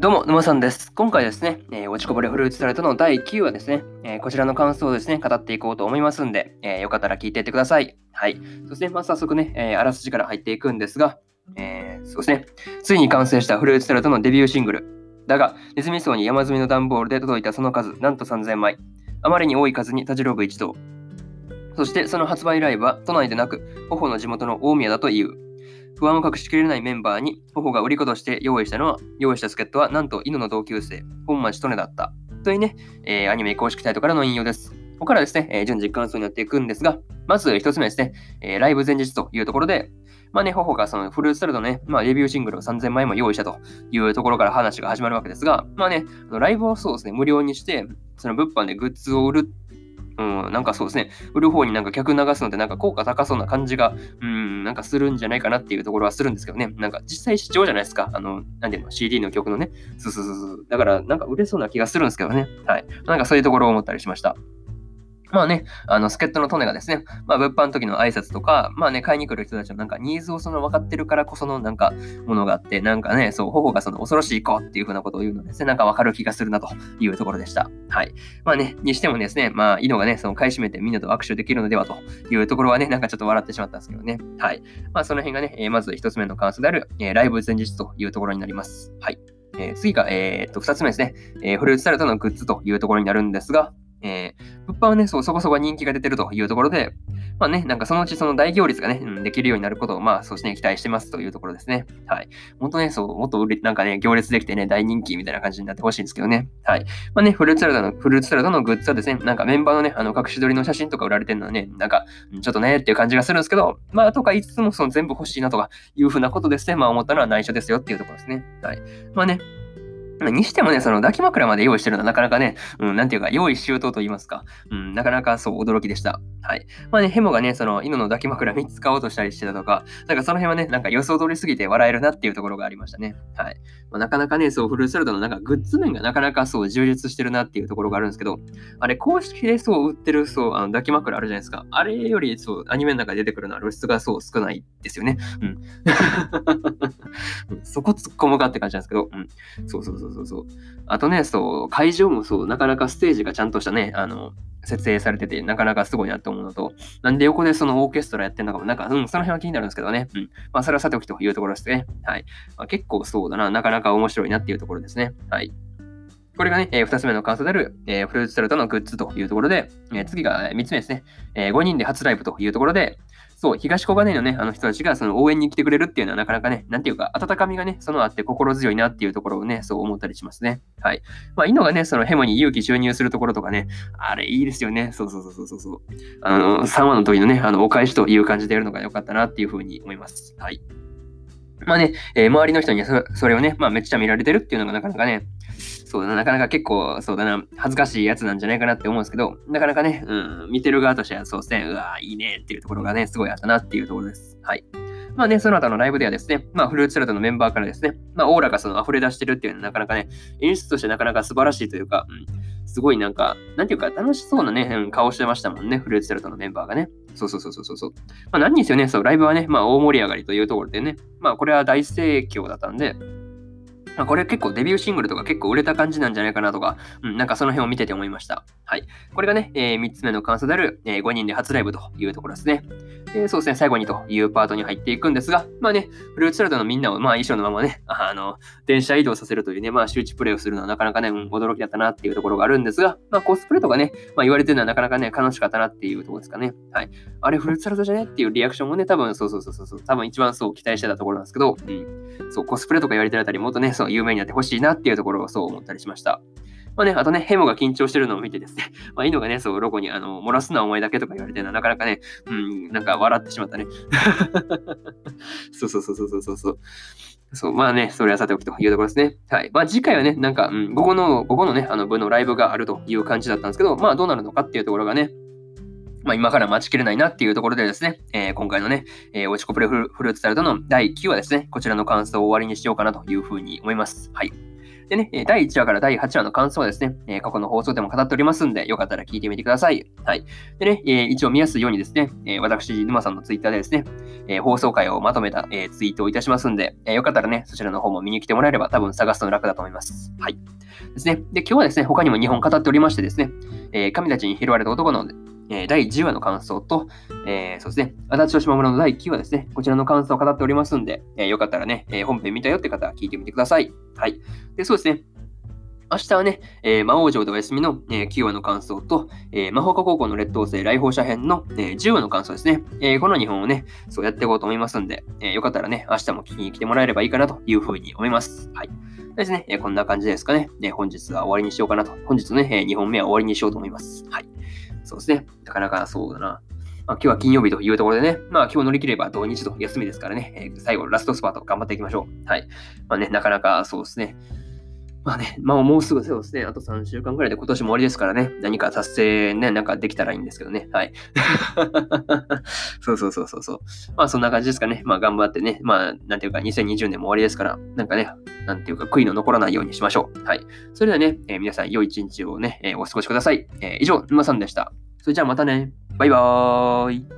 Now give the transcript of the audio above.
どうも、沼さんです。今回ですね、えー、落ちこぼれフルーツタルトの第9話ですね、えー、こちらの感想をですね、語っていこうと思いますんで、えー、よかったら聞いていってください。はい。そして、まあ、早速ね、えあらすじから入っていくんですが、えそうですね、ついに完成したフルーツタルトのデビューシングル。だが、ネズミ層に山積みの段ボールで届いたその数、なんと3000枚。あまりに多い数にたじろぐ一同。そして、その発売ライブは都内でなく、頬の地元の大宮だという。不安を隠しきれないメンバーに、頬が売り子として用意したのは、用意した助っ人はなんと犬の同級生、本町利根だった。というね、えー、アニメ公式サイトからの引用です。ここからですね、えー、順次感想になっていくんですが、まず一つ目ですね、えー、ライブ前日というところで、まあね、頬がそのフルーツサルドね、まあデビューシングルを3000枚も用意したというところから話が始まるわけですが、まあね、ライブをそうですね、無料にして、その物販でグッズを売るうん、なんかそうですね、売る方になんか客流すのってなんか効果高そうな感じが、うん、なんかするんじゃないかなっていうところはするんですけどね。なんか実際視聴じゃないですか。あの、なんていうの、CD の曲のね。そうそうそうそう。だからなんか売れそうな気がするんですけどね。はい。なんかそういうところを思ったりしました。まあね、あの、助っ人のトネがですね、まあ、物販の時の挨拶とか、まあね、買いに来る人たちのなんかニーズをその分かってるからこそのなんかものがあって、なんかね、そう、頬がその恐ろしい子っていうふうなことを言うのですね、なんか分かる気がするなというところでした。はい。まあね、にしてもですね、まあ、イノがね、その買い占めてみんなと握手できるのではというところはね、なんかちょっと笑ってしまったんですけどね。はい。まあ、その辺がね、えー、まず一つ目の感想である、えー、ライブ前日というところになります。はい。えー、次が、えー、っと、二つ目ですね、え、フルーツサルトのグッズというところになるんですが、物販はね、そう、そこそこ人気が出てるというところで、まあね、なんかそのうちその大行列がね、うん、できるようになることを、まあ、そうして、期待してますというところですね。はい。本当ね、そう、もっと売れ、なんかね、行列できてね、大人気みたいな感じになってほしいんですけどね。はい。まあね、フルーツサラダの、フルーツサラダのグッズはですね、なんかメンバーのね、あの、隠し撮りの写真とか売られてるのはね、なんか、ちょっとね、っていう感じがするんですけど、まあ、とか言いつつも、その全部欲しいなとかいうふうなことですね、まあ思ったのは内緒ですよっていうところですね。はい。まあね、にしてもね、その抱き枕まで用意してるのはなかなかね、うん、なんていうか、用意周到と言いますか、うん、なかなかそう驚きでした。はい。まあね、ヘモがね、その犬の抱き枕3つ買おうとしたりしてたとか、なんかその辺はね、なんか予想通りすぎて笑えるなっていうところがありましたね。はい。まあ、なかなかね、そう、フルーツサルドのなんかグッズ面がなかなかそう充実してるなっていうところがあるんですけど、あれ、公式でそう売ってるそう、あの抱き枕あるじゃないですか。あれよりそう、アニメの中で出てくるのは露出がそう少ないですよね。うん。そこ突っ込むかって感じなんですけど、うん。そうそうそうそうそう。あとね、そう、会場もそう、なかなかステージがちゃんとしたね、あの、設営されてて、なかなかすごいなと思うのと、なんで横でそのオーケストラやってんのかも、なんか、うん、その辺は気になるんですけどね。うん。まあ、それはさておきというところですね。はい。まあ、結構そうだな、なかなか面白いなっていうところですね。はい。これがね、えー、2つ目の感想である、えー、フルーツサルトのグッズというところで、えー、次が3つ目ですね、えー、5人で初ライブというところで、そう、東小金井のね、あの人たちがその応援に来てくれるっていうのはなかなかね、なんていうか、温かみがね、そのあって心強いなっていうところをね、そう思ったりしますね。はい。まあ、いいのがね、そのヘモに勇気注入するところとかね、あれいいですよね。そうそうそうそうそう。あの、3話の時のね、あの、お返しという感じでやるのが良かったなっていうふうに思います。はい。まあね、えー、周りの人にそそれをね、まあめっちゃ見られてるっていうのがなかなかね、そうだな、なかなか結構、そうだな、恥ずかしいやつなんじゃないかなって思うんですけど、なかなかね、うん、見てる側としてはそうですね、うわいいねっていうところがね、すごいあったなっていうところです。はい。まあね、その後のライブではですね、まあフルーツサラダのメンバーからですね、まあオーラがその溢れ出してるっていうのはなかなかね、演出としてなかなか素晴らしいというか、うん、すごいなんか、なんていうか楽しそうなね、うん、顔してましたもんね、フルーツサラダのメンバーがね。そうそうそうそうそう。まあ何にせよね、そう、ライブはね、まあ大盛り上がりというところでね、まあこれは大盛況だったんで、まあ、これ結構デビューシングルとか結構売れた感じなんじゃないかなとか、うん、なんかその辺を見てて思いました。はい。これがね、えー、3つ目の感想である、えー、5人で初ライブというところですね。えー、そうですね、最後にというパートに入っていくんですが、まあね、フルーツサラダのみんなを、まあ衣装のままね、あの、電車移動させるというね、まあ周知プレイをするのはなかなかね、うん、驚きだったなっていうところがあるんですが、まあコスプレとかね、まあ言われてるのはなかなかね、楽しかったなっていうところですかね。はい。あれフルーツサラダじゃねっていうリアクションもね、多分そうそうそうそう、多分一番そう期待してたところなんですけど、うん。そう、コスプレとか言われてるあたりもっとね、そう有名になってほしいなっていうところをそう思ったりしました。まあね、あとね、ヘモが緊張してるのを見てですね、まあ、いいのがね、そう、ロゴに、あの、漏らすなお前だけとか言われてるのは、なかなかね、うん、なんか笑ってしまったね。そうそうそうそうそうそう。そう、まあね、それはさておきというところですね。はい。まあ次回はね、なんか、うん、午後の、午後のね、あの部のライブがあるという感じだったんですけど、まあどうなるのかっていうところがね、まあ、今から待ちきれないなっていうところでですね、えー、今回のね、えー、落ちこぼれフルーツタルトの第9話ですね、こちらの感想を終わりにしようかなというふうに思います。はい。でね、第1話から第8話の感想はですね、え過去の放送でも語っておりますんで、よかったら聞いてみてください。はい。でね、え一応見やすいようにですね、え私、沼さんのツイッターでですね、え放送回をまとめた、えツイートをいたしますんで、えよかったらね、そちらの方も見に来てもらえれば多分探すの楽だと思います。はい。ですね。で、今日はですね、他にも2本語っておりましてですね、え神たちに拾われた男のえ第10話の感想と、えー、そうですね、足立と島村の第9話ですね、こちらの感想を語っておりますんで、えー、よかったらね、え、本編見たよって方は聞いてみてください。はい。で、そうですね、明日はね、え、魔王城でお休みの、え、9話の感想と、え、魔法科高校の劣等生来訪者編の、え、10話の感想ですね。え、この2本をね、そうやっていこうと思いますんで、えー、よかったらね、明日も聞きに来てもらえればいいかなというふうに思います。はい。ですね、え、こんな感じですかね。え、本日は終わりにしようかなと。本日のね、え、2本目は終わりにしようと思います。はい。そうですね。なかなかそうだな。まあ、今日は金曜日というところでね、まあ今日乗り切れば土日と休みですからね、えー、最後ラストスパート頑張っていきましょう。はい。まあね、なかなかそうですね。まあね、まあもうすぐそうですね、あと3週間ぐらいで今年も終わりですからね、何か達成ね、なんかできたらいいんですけどね。はい。そうそうそうそうそう。まあそんな感じですかね。まあ頑張ってね、まあなんていうか2020年も終わりですから、なんかね、なんていうか悔いの残らないようにしましょう。はい。それではね、えー、皆さん良い一日をね、えー、お過ごしください。えー、以上、沼さんでした。それじゃあまたね。バイバーイ。